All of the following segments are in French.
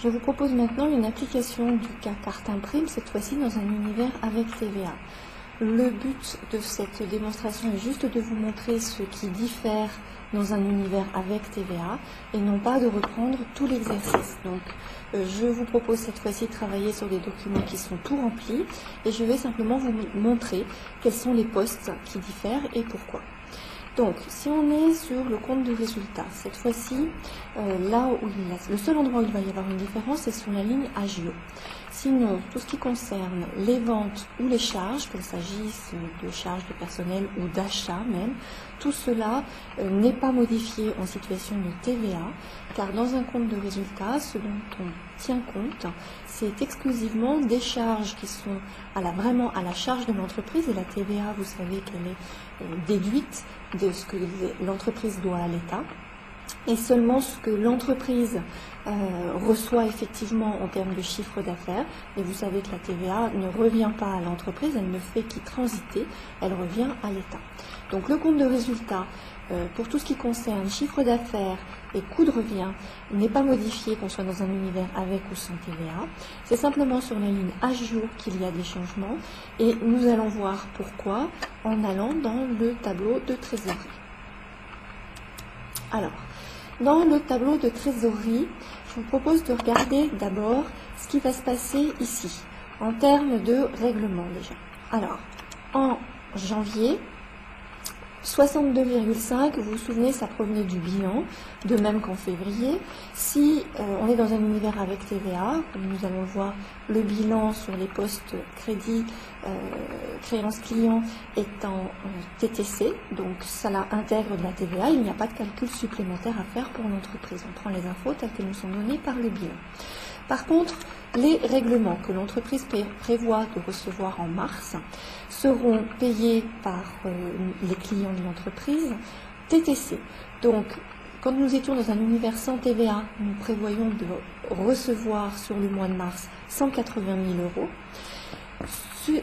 Je vous propose maintenant une application du cas carte imprime, cette fois-ci dans un univers avec TVA. Le but de cette démonstration est juste de vous montrer ce qui diffère dans un univers avec TVA et non pas de reprendre tout l'exercice. Donc euh, je vous propose cette fois-ci de travailler sur des documents qui sont tout remplis et je vais simplement vous montrer quels sont les postes qui diffèrent et pourquoi. Donc, si on est sur le compte de résultat, cette fois-ci, euh, là où il, le seul endroit où il va y avoir une différence, c'est sur la ligne Agio. Sinon, tout ce qui concerne les ventes ou les charges, qu'il s'agisse de charges de personnel ou d'achat même, tout cela euh, n'est pas modifié en situation de TVA, car dans un compte de résultat, ce dont on tient compte, c'est exclusivement des charges qui sont vraiment à la charge de l'entreprise, et la TVA, vous savez qu'elle est euh, déduite de ce que l'entreprise doit à l'État et seulement ce que l'entreprise euh, reçoit effectivement en termes de chiffre d'affaires. Et vous savez que la TVA ne revient pas à l'entreprise, elle ne fait qu'y transiter, elle revient à l'État. Donc le compte de résultat, euh, pour tout ce qui concerne chiffre d'affaires et coût de revient, n'est pas modifié qu'on soit dans un univers avec ou sans TVA. C'est simplement sur la ligne H jour qu'il y a des changements et nous allons voir pourquoi en allant dans le tableau de trésorerie. Alors, dans le tableau de trésorerie, je vous propose de regarder d'abord ce qui va se passer ici, en termes de règlement déjà. Alors, en janvier, 62,5, vous vous souvenez, ça provenait du bilan, de même qu'en février. Si euh, on est dans un univers avec TVA, nous allons voir, le bilan sur les postes crédit, euh, créance client est en TTC, donc ça intègre de la TVA, il n'y a pas de calcul supplémentaire à faire pour l'entreprise. On prend les infos telles que nous sont données par le bilan. Par contre, les règlements que l'entreprise prévoit de recevoir en mars seront payés par euh, les clients de l'entreprise TTC. Donc, quand nous étions dans un univers sans TVA, nous prévoyons de recevoir sur le mois de mars 180 000 euros.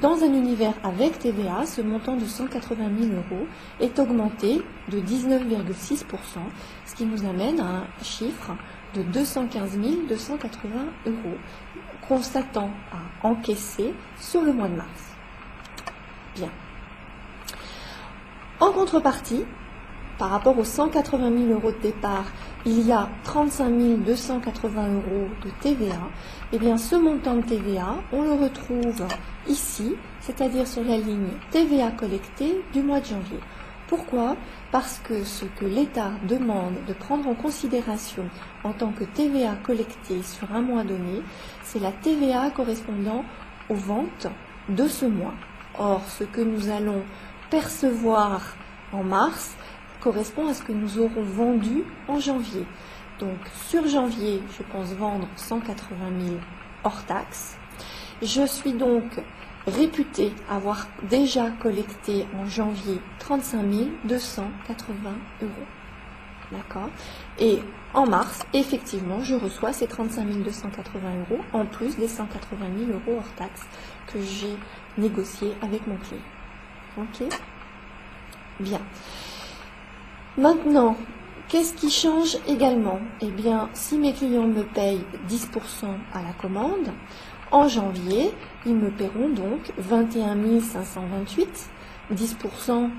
Dans un univers avec TVA, ce montant de 180 000 euros est augmenté de 19,6%, ce qui nous amène à un chiffre de 215 280 euros, constatant à encaisser sur le mois de mars. Bien. En contrepartie, par rapport aux 180 000 euros de départ, il y a 35 280 euros de TVA. Eh bien, ce montant de TVA, on le retrouve ici, c'est-à-dire sur la ligne TVA collectée du mois de janvier. Pourquoi? Parce que ce que l'État demande de prendre en considération en tant que TVA collectée sur un mois donné, c'est la TVA correspondant aux ventes de ce mois. Or, ce que nous allons percevoir en mars correspond à ce que nous aurons vendu en janvier. Donc, sur janvier, je pense vendre 180 000 hors taxes. Je suis donc réputé avoir déjà collecté en janvier 35 280 euros. D'accord? Et en mars, effectivement, je reçois ces 35 280 euros en plus des 180 000 euros hors taxes que j'ai négocié avec mon client. Ok? Bien. Maintenant, qu'est-ce qui change également? Eh bien, si mes clients me payent 10% à la commande, en janvier, ils me paieront donc 21 528, 10%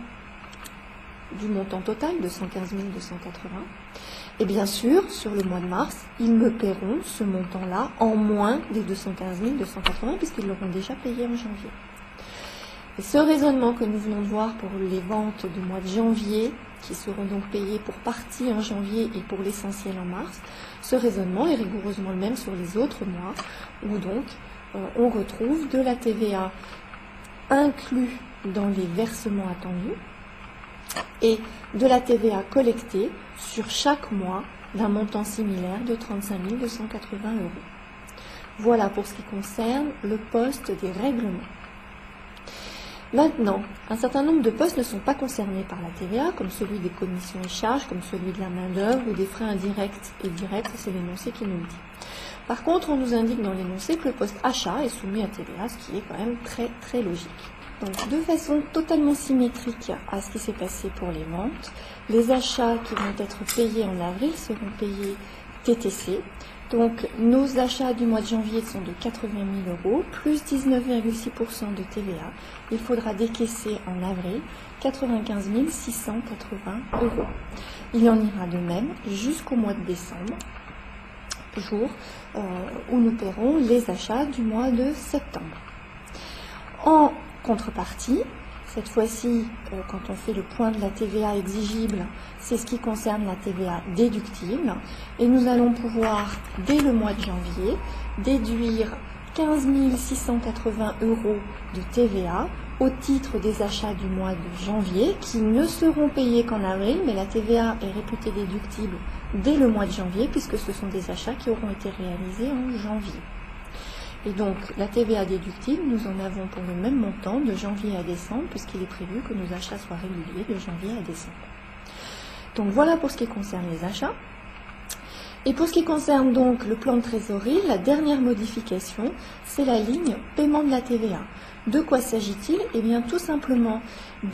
du montant total de 115 280. Et bien sûr, sur le mois de mars, ils me paieront ce montant-là en moins des 215 280 puisqu'ils l'auront déjà payé en janvier. Ce raisonnement que nous venons de voir pour les ventes du mois de janvier, qui seront donc payées pour partie en janvier et pour l'essentiel en mars, ce raisonnement est rigoureusement le même sur les autres mois, où donc euh, on retrouve de la TVA inclus dans les versements attendus et de la TVA collectée sur chaque mois d'un montant similaire de 35 280 euros. Voilà pour ce qui concerne le poste des règlements. Maintenant, un certain nombre de postes ne sont pas concernés par la TVA, comme celui des commissions et charges, comme celui de la main-d'œuvre ou des frais indirects et directs, c'est l'énoncé qui nous le dit. Par contre, on nous indique dans l'énoncé que le poste achat est soumis à TVA, ce qui est quand même très très logique. Donc, de façon totalement symétrique à ce qui s'est passé pour les ventes, les achats qui vont être payés en avril seront payés TTC, Donc nos achats du mois de janvier sont de 80 000 euros, plus 19,6% de TVA. Il faudra décaisser en avril 95 680 euros. Il en ira de même jusqu'au mois de décembre, jour euh, où nous paierons les achats du mois de septembre. En contrepartie, cette fois-ci, euh, quand on fait le point de la TVA exigible, c'est ce qui concerne la TVA déductible. Et nous allons pouvoir, dès le mois de janvier, déduire 15 680 euros de TVA au titre des achats du mois de janvier qui ne seront payés qu'en avril, mais la TVA est réputée déductible dès le mois de janvier puisque ce sont des achats qui auront été réalisés en janvier. Et donc, la TVA déductible, nous en avons pour le même montant de janvier à décembre, puisqu'il est prévu que nos achats soient réguliers de janvier à décembre. Donc voilà pour ce qui concerne les achats. Et pour ce qui concerne donc le plan de trésorerie, la dernière modification, c'est la ligne paiement de la TVA. De quoi s'agit-il? Eh bien tout simplement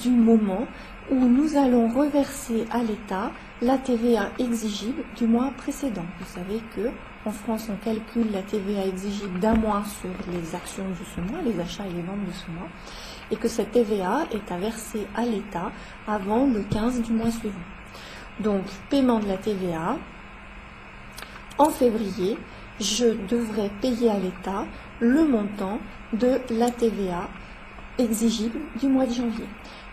du moment où nous allons reverser à l'État la TVA exigible du mois précédent. Vous savez que en France, on calcule la TVA exigible d'un mois sur les actions de ce mois, les achats et les ventes de ce mois, et que cette TVA est à verser à l'État avant le 15 du mois suivant. Donc, paiement de la TVA. En février, je devrais payer à l'État le montant de la TVA exigible du mois de janvier.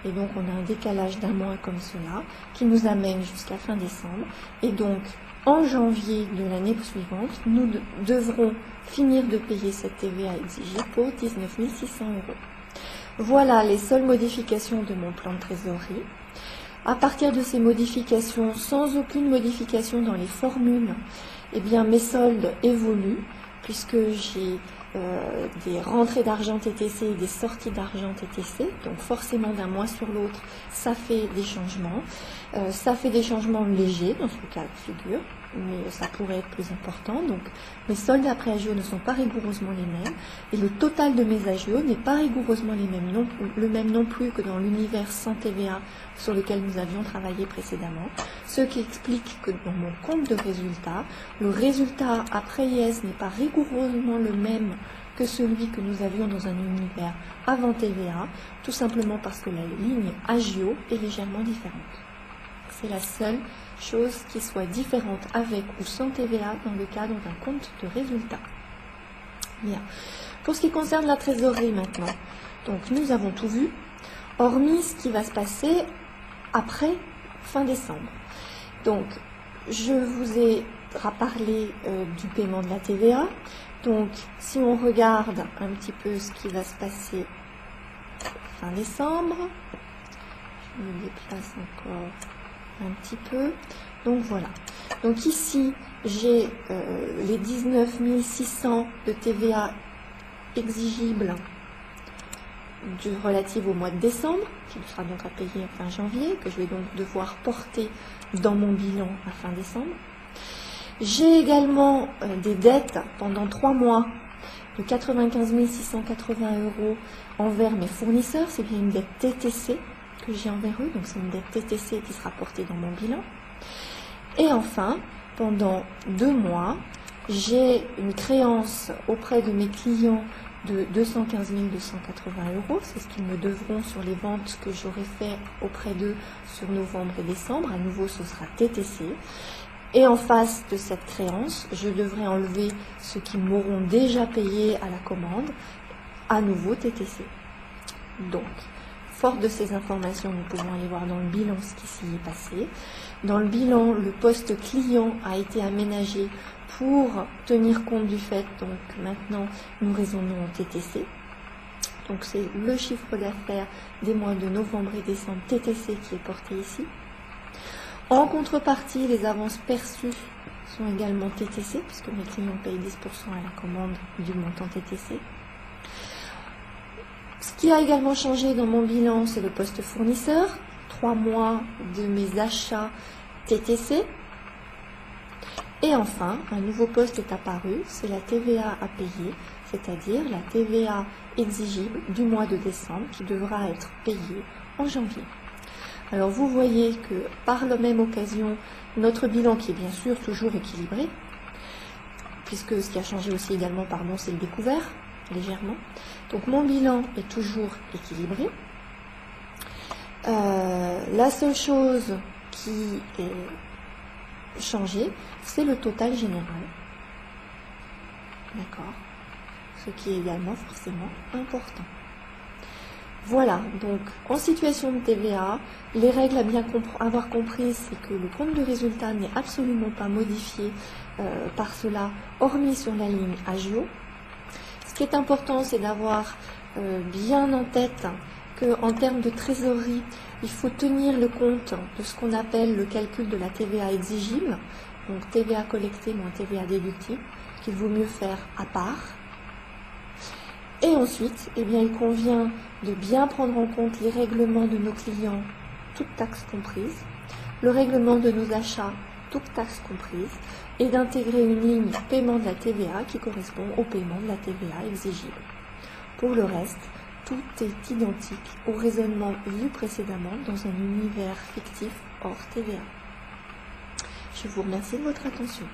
Et donc, on a un décalage d'un mois comme cela qui nous amène jusqu'à fin décembre. Et donc, en janvier de l'année suivante, nous devrons finir de payer cette TVA exigée pour 19 600 euros. Voilà les seules modifications de mon plan de trésorerie. À partir de ces modifications, sans aucune modification dans les formules, eh bien mes soldes évoluent puisque j'ai euh, des rentrées d'argent TTC et des sorties d'argent TTC. Donc forcément d'un mois sur l'autre, ça fait des changements. Euh, ça fait des changements légers dans ce cas de figure, mais ça pourrait être plus important. Donc mes soldes après AGO ne sont pas rigoureusement les mêmes et le total de mes AGO n'est pas rigoureusement les mêmes non, le même non plus que dans l'univers sans TVA sur lequel nous avions travaillé précédemment. Ce qui explique que dans mon compte de résultat, le résultat après IS n'est pas rigoureusement le même que celui que nous avions dans un univers avant TVA, tout simplement parce que la ligne AGO est légèrement différente. C'est la seule chose qui soit différente avec ou sans TVA dans le cadre d'un compte de résultat. Bien. Pour ce qui concerne la trésorerie maintenant, donc nous avons tout vu, hormis ce qui va se passer après fin décembre. Donc, je vous ai parlé euh, du paiement de la TVA. Donc, si on regarde un petit peu ce qui va se passer fin décembre, je me déplace encore un petit peu. Donc voilà. Donc ici, j'ai euh, les 19 600 de TVA exigibles du, relative au mois de décembre, qui sera donc à payer fin janvier, que je vais donc devoir porter dans mon bilan à fin décembre. J'ai également euh, des dettes pendant trois mois de 95 680 euros envers mes fournisseurs. C'est bien une dette TTC que j'ai envers eux, donc c'est une dette TTC qui sera portée dans mon bilan. Et enfin, pendant deux mois, j'ai une créance auprès de mes clients de 215 280 euros. C'est ce qu'ils me devront sur les ventes que j'aurai fait auprès d'eux sur novembre et décembre. À nouveau, ce sera TTC. Et en face de cette créance, je devrais enlever ce qu'ils m'auront déjà payé à la commande, à nouveau TTC. Donc, fort de ces informations, nous pouvons aller voir dans le bilan ce qui s'y est passé. Dans le bilan, le poste client a été aménagé pour tenir compte du fait, donc maintenant nous raisonnons en TTC. Donc c'est le chiffre d'affaires des mois de novembre et décembre TTC qui est porté ici. En contrepartie, les avances perçues sont également TTC, puisque mes clients payent 10% à la commande du montant TTC. Qui a également changé dans mon bilan, c'est le poste fournisseur. Trois mois de mes achats TTC, et enfin, un nouveau poste est apparu, c'est la TVA à payer, c'est-à-dire la TVA exigible du mois de décembre qui devra être payée en janvier. Alors vous voyez que par la même occasion, notre bilan qui est bien sûr toujours équilibré, puisque ce qui a changé aussi également, pardon, c'est le découvert, légèrement. Donc mon bilan est toujours équilibré. Euh, la seule chose qui est changée, c'est le total général. D'accord? Ce qui est également forcément important. Voilà, donc en situation de TVA, les règles à bien avoir comprises, c'est que le compte de résultat n'est absolument pas modifié euh, par cela, hormis sur la ligne agio. Ce qui est important, c'est d'avoir euh, bien en tête qu'en termes de trésorerie, il faut tenir le compte de ce qu'on appelle le calcul de la TVA exigible, donc TVA collectée moins TVA déductible, qu'il vaut mieux faire à part. Et ensuite, eh bien, il convient de bien prendre en compte les règlements de nos clients, toutes taxes comprises, le règlement de nos achats, toutes taxes comprises, et d'intégrer une ligne paiement de la TVA qui correspond au paiement de la TVA exigible. Pour le reste, tout est identique au raisonnement vu précédemment dans un univers fictif hors TVA. Je vous remercie de votre attention.